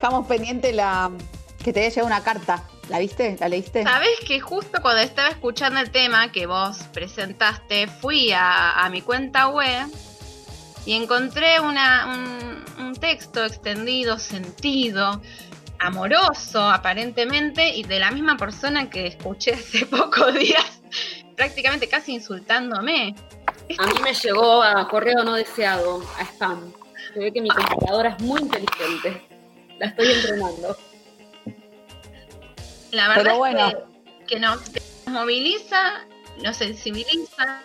Estamos pendientes la que te haya llegado una carta. ¿La viste? ¿La leíste? Sabes que justo cuando estaba escuchando el tema que vos presentaste, fui a, mi cuenta web y encontré una, un, texto extendido, sentido, amoroso aparentemente, y de la misma persona que escuché hace pocos días, prácticamente casi insultándome. A mí me llegó a correo no deseado, a spam. Se ve que mi computadora es muy inteligente. La estoy entrenando. La verdad es que, nos, moviliza, nos sensibiliza.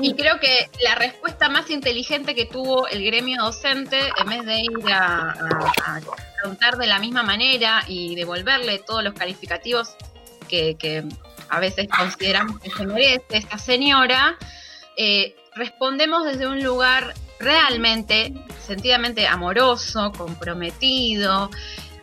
Y creo que la respuesta más inteligente que tuvo el gremio docente, en vez de ir a, contar de la misma manera y devolverle todos los calificativos que, a veces consideramos que se merece esta señora, eh, respondemos desde un lugar realmente, sentidamente amoroso, comprometido,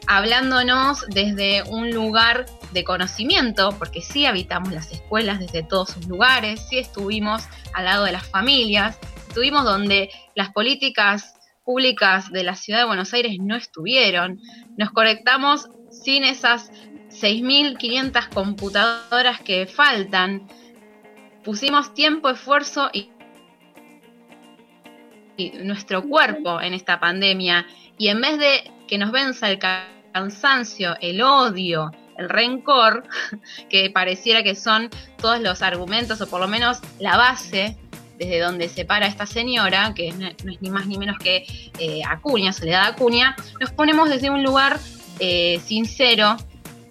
hablándonos desde un lugar de conocimiento, porque sí habitamos las escuelas desde todos sus lugares, sí estuvimos al lado de las familias, estuvimos donde las políticas públicas de la ciudad de Buenos Aires no estuvieron, nos conectamos sin esas 6.500 computadoras que faltan, pusimos tiempo, esfuerzo y nuestro cuerpo en esta pandemia y en vez de que nos venza el cansancio, el odio, el rencor, que pareciera que son todos los argumentos o por lo menos la base desde donde se para esta señora, que no es ni más ni menos que eh, Acuña, Soledad Acuña, nos ponemos desde un lugar eh, sincero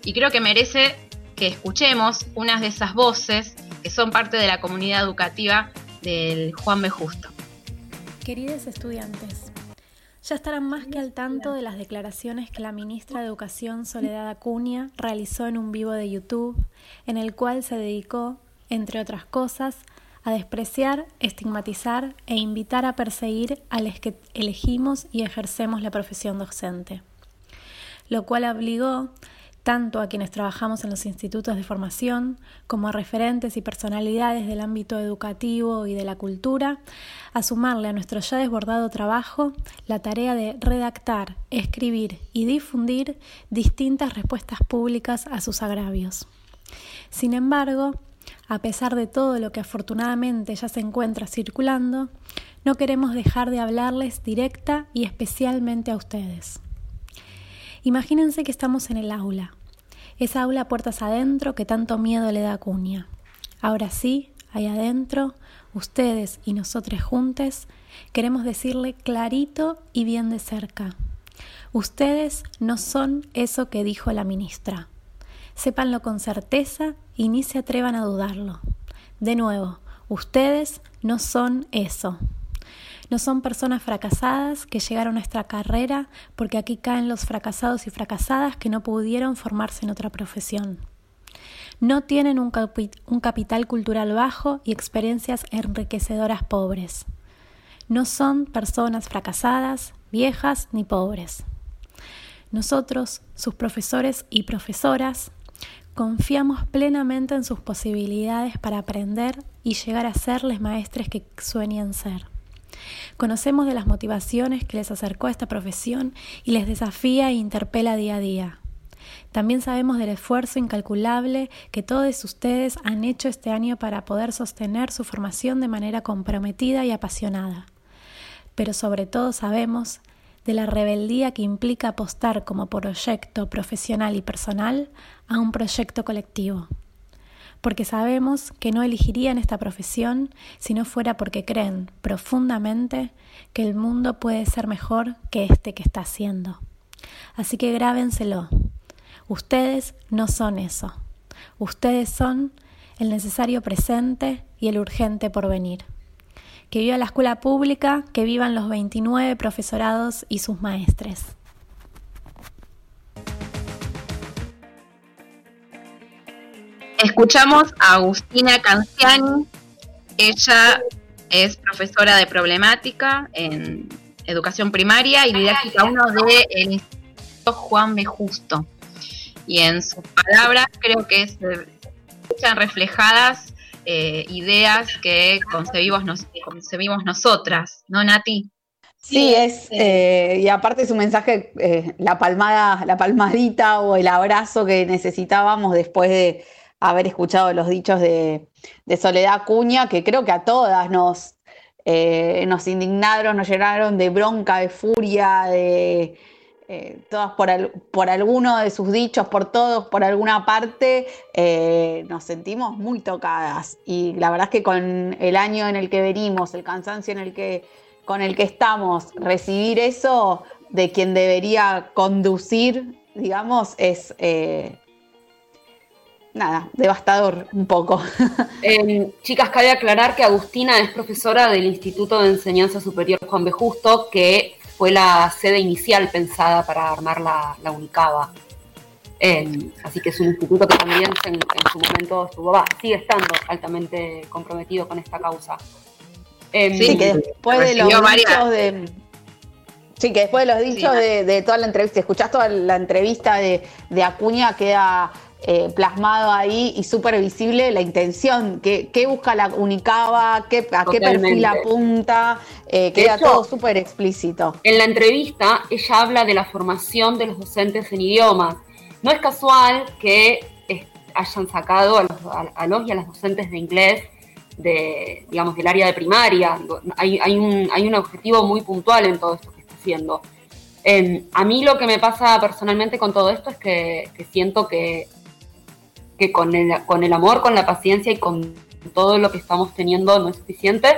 y creo que merece que escuchemos unas de esas voces que son parte de la comunidad educativa del Juan B. Justo. Queridos estudiantes, ya estarán más que al tanto de las declaraciones que la ministra de Educación Soledad Acuña realizó en un vivo de YouTube, en el cual se dedicó, entre otras cosas, a despreciar, estigmatizar e invitar a perseguir a los que elegimos y ejercemos la profesión docente, lo cual obligó tanto a quienes trabajamos en los institutos de formación como a referentes y personalidades del ámbito educativo y de la cultura, a sumarle a nuestro ya desbordado trabajo la tarea de redactar, escribir y difundir distintas respuestas públicas a sus agravios. Sin embargo, a pesar de todo lo que afortunadamente ya se encuentra circulando, no queremos dejar de hablarles directa y especialmente a ustedes. Imagínense que estamos en el aula, esa aula puertas adentro que tanto miedo le da a Cuña. Ahora sí, ahí adentro, ustedes y nosotros juntos, queremos decirle clarito y bien de cerca. Ustedes no son eso que dijo la ministra. Sépanlo con certeza y ni se atrevan a dudarlo. De nuevo, ustedes no son eso. No son personas fracasadas que llegaron a nuestra carrera porque aquí caen los fracasados y fracasadas que no pudieron formarse en otra profesión. No tienen un, capital cultural bajo y experiencias enriquecedoras pobres. No son personas fracasadas, viejas ni pobres. Nosotros, sus profesores y profesoras, confiamos plenamente en sus posibilidades para aprender y llegar a ser los maestres que sueñan ser. Conocemos de las motivaciones que les acercó a esta profesión y les desafía e interpela día a día. También sabemos del esfuerzo incalculable que todos ustedes han hecho este año para poder sostener su formación de manera comprometida y apasionada. Pero sobre todo sabemos de la rebeldía que implica apostar como proyecto profesional y personal a un proyecto colectivo porque sabemos que no elegirían esta profesión si no fuera porque creen profundamente que el mundo puede ser mejor que este que está haciendo. Así que grábenselo. Ustedes no son eso. Ustedes son el necesario presente y el urgente porvenir. Que viva la escuela pública, que vivan los 29 profesorados y sus maestres. Escuchamos a Agustina Canciani. Ella es profesora de problemática en educación primaria y didáctica 1 del Instituto Juan B. Justo. Y en sus palabras creo que se escuchan reflejadas eh, ideas que concebimos, nos, concebimos nosotras, ¿no, Nati? Sí, es, eh, y aparte su mensaje, eh, la palmada, la palmadita o el abrazo que necesitábamos después de haber escuchado los dichos de, Soledad Cuña, que creo que a todas nos, eh, nos indignaron, nos llenaron de bronca, de furia, de todas por, por, alguno de sus dichos, por todos, por alguna parte, nos sentimos muy tocadas. Y la verdad es que con el año en el que venimos, el cansancio en el que con el que estamos, recibir eso de quien debería conducir, digamos, es eh, nada, devastador un poco. Em, chicas, cabe aclarar que Agustina es profesora del Instituto de Enseñanza Superior Juan B. Justo, que fue la sede inicial pensada para armar la, Unicaba. Em, así que es un instituto que también en, su momento estuvo, va, sigue estando altamente comprometido con esta causa. Em, sí, que después de los dichos de. Sí, que después de los dichos de, toda la entrevista, escuchás toda la entrevista de, Acuña, queda eh, plasmado ahí y súper visible la intención, qué, busca la Unicaba, qué, a qué perfil apunta, eh, queda todo súper explícito. En la entrevista ella habla de la formación de los docentes en idiomas. No es casual que hayan sacado a los, a los y a las docentes de inglés de, digamos, del área de primaria. Hay, hay, un, hay un objetivo muy puntual en todo esto que está haciendo. Em, a mí lo que me pasa personalmente con todo esto es que, siento que, que con, el, con el amor, con la paciencia y con todo lo que estamos teniendo no es suficiente,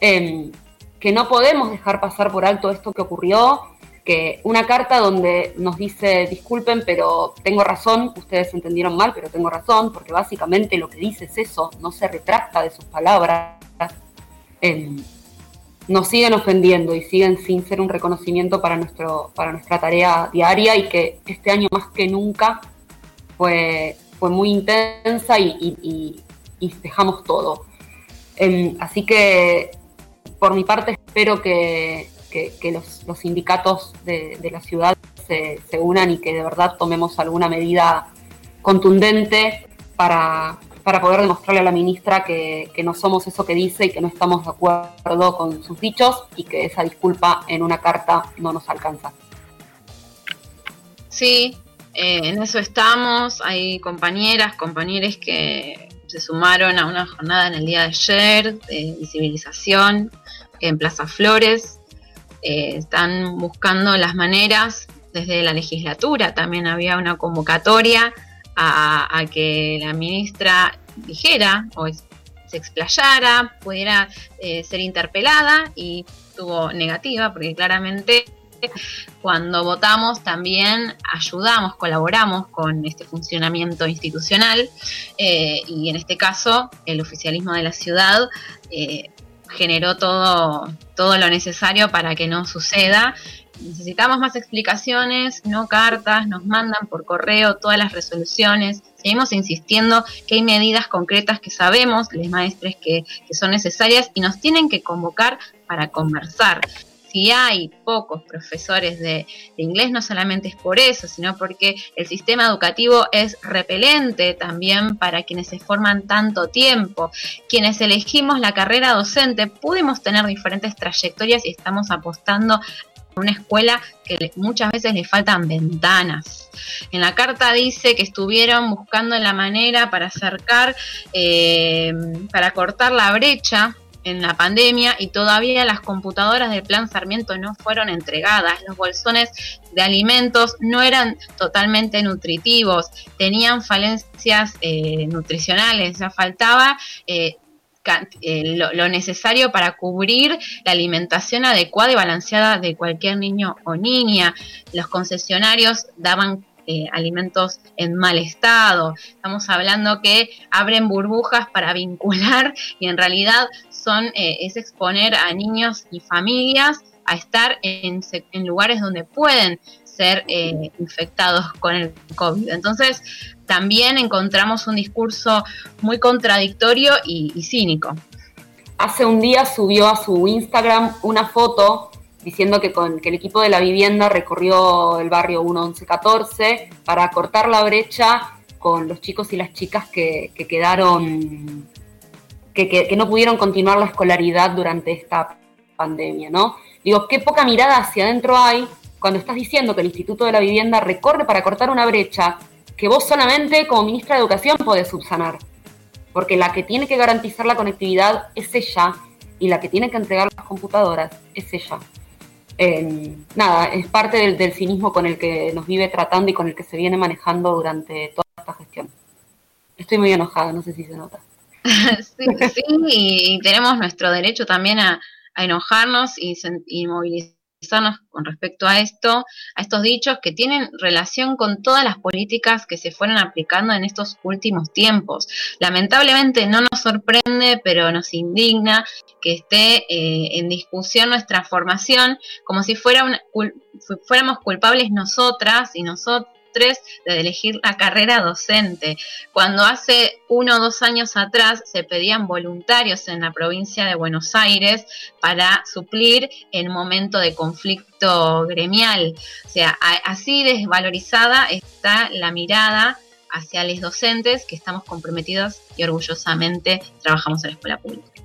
em, que no podemos dejar pasar por alto esto que ocurrió, que una carta donde nos dice, disculpen, pero tengo razón, ustedes entendieron mal, pero tengo razón, porque básicamente lo que dice es eso, no se retracta de sus palabras, em, nos siguen ofendiendo y siguen sin ser un reconocimiento para, nuestro, para nuestra tarea diaria y que este año más que nunca fue, fue muy intensa y, dejamos todo. Em, así que por mi parte espero que, que, los, sindicatos de, la ciudad se, unan y que de verdad tomemos alguna medida contundente para, poder demostrarle a la ministra que, no somos eso que dice y que no estamos de acuerdo con sus dichos y que esa disculpa en una carta no nos alcanza. Sí, eh, en eso estamos. Hay compañeras, compañeros que se sumaron a una jornada en el día de ayer de visibilización en Plaza Flores. Eh, están buscando las maneras desde la legislatura. También había una convocatoria a, que la ministra dijera o se explayara, pudiera eh, ser interpelada y tuvo negativa porque claramente cuando votamos también ayudamos, colaboramos con este funcionamiento institucional eh, y en este caso el oficialismo de la ciudad generó todo, todo lo necesario para que no suceda. Necesitamos más explicaciones, no cartas, nos mandan por correo todas las resoluciones. Seguimos insistiendo que hay medidas concretas que sabemos, les maestres, que son necesarias y nos tienen que convocar para conversar si hay pocos profesores de, inglés, no solamente es por eso, sino porque el sistema educativo es repelente también para quienes se forman tanto tiempo. Quienes elegimos la carrera docente pudimos tener diferentes trayectorias y estamos apostando una escuela que muchas veces le faltan ventanas. En la carta dice que estuvieron buscando la manera para acercar, eh, para cortar la brecha en la pandemia y todavía las computadoras del plan Sarmiento no fueron entregadas. Los bolsones de alimentos no eran totalmente nutritivos, tenían falencias eh, nutricionales, ya faltaba eh, eh, lo, necesario para cubrir la alimentación adecuada y balanceada de cualquier niño o niña. Los concesionarios daban eh, alimentos en mal estado. Estamos hablando que abren burbujas para vincular y en realidad son eh, es exponer a niños y familias a estar en, lugares donde pueden ser eh, infectados con el COVID. Entonces, también encontramos un discurso muy contradictorio y cínico. Hace un día subió a su Instagram una foto diciendo que, que el equipo de la vivienda recorrió el barrio 1114 para cortar la brecha con los chicos y las chicas que, quedaron, que, no pudieron continuar la escolaridad durante esta pandemia, ¿no? Digo, qué poca mirada hacia adentro hay cuando estás diciendo que el Instituto de la Vivienda recorre para cortar una brecha que vos solamente como ministra de Educación podés subsanar. Porque la que tiene que garantizar la conectividad es ella y la que tiene que entregar las computadoras es ella. Nada, es parte del, cinismo con el que nos vive tratando y con el que se viene manejando durante toda esta gestión. Estoy muy enojada, no sé si se nota. sí, y tenemos nuestro derecho también a, enojarnos y, y movilizar con respecto a esto, a estos dichos que tienen relación con todas las políticas que se fueron aplicando en estos últimos tiempos. Lamentablemente no nos sorprende, pero nos indigna que esté eh, en discusión nuestra formación como si fuéramos culpables nosotras y nosotros de elegir la carrera docente. Cuando hace uno o dos años atrás se pedían voluntarios en la provincia de Buenos Aires para suplir en momento de conflicto gremial. O sea, así desvalorizada está la mirada hacia los docentes que estamos comprometidos y orgullosamente trabajamos en la escuela pública.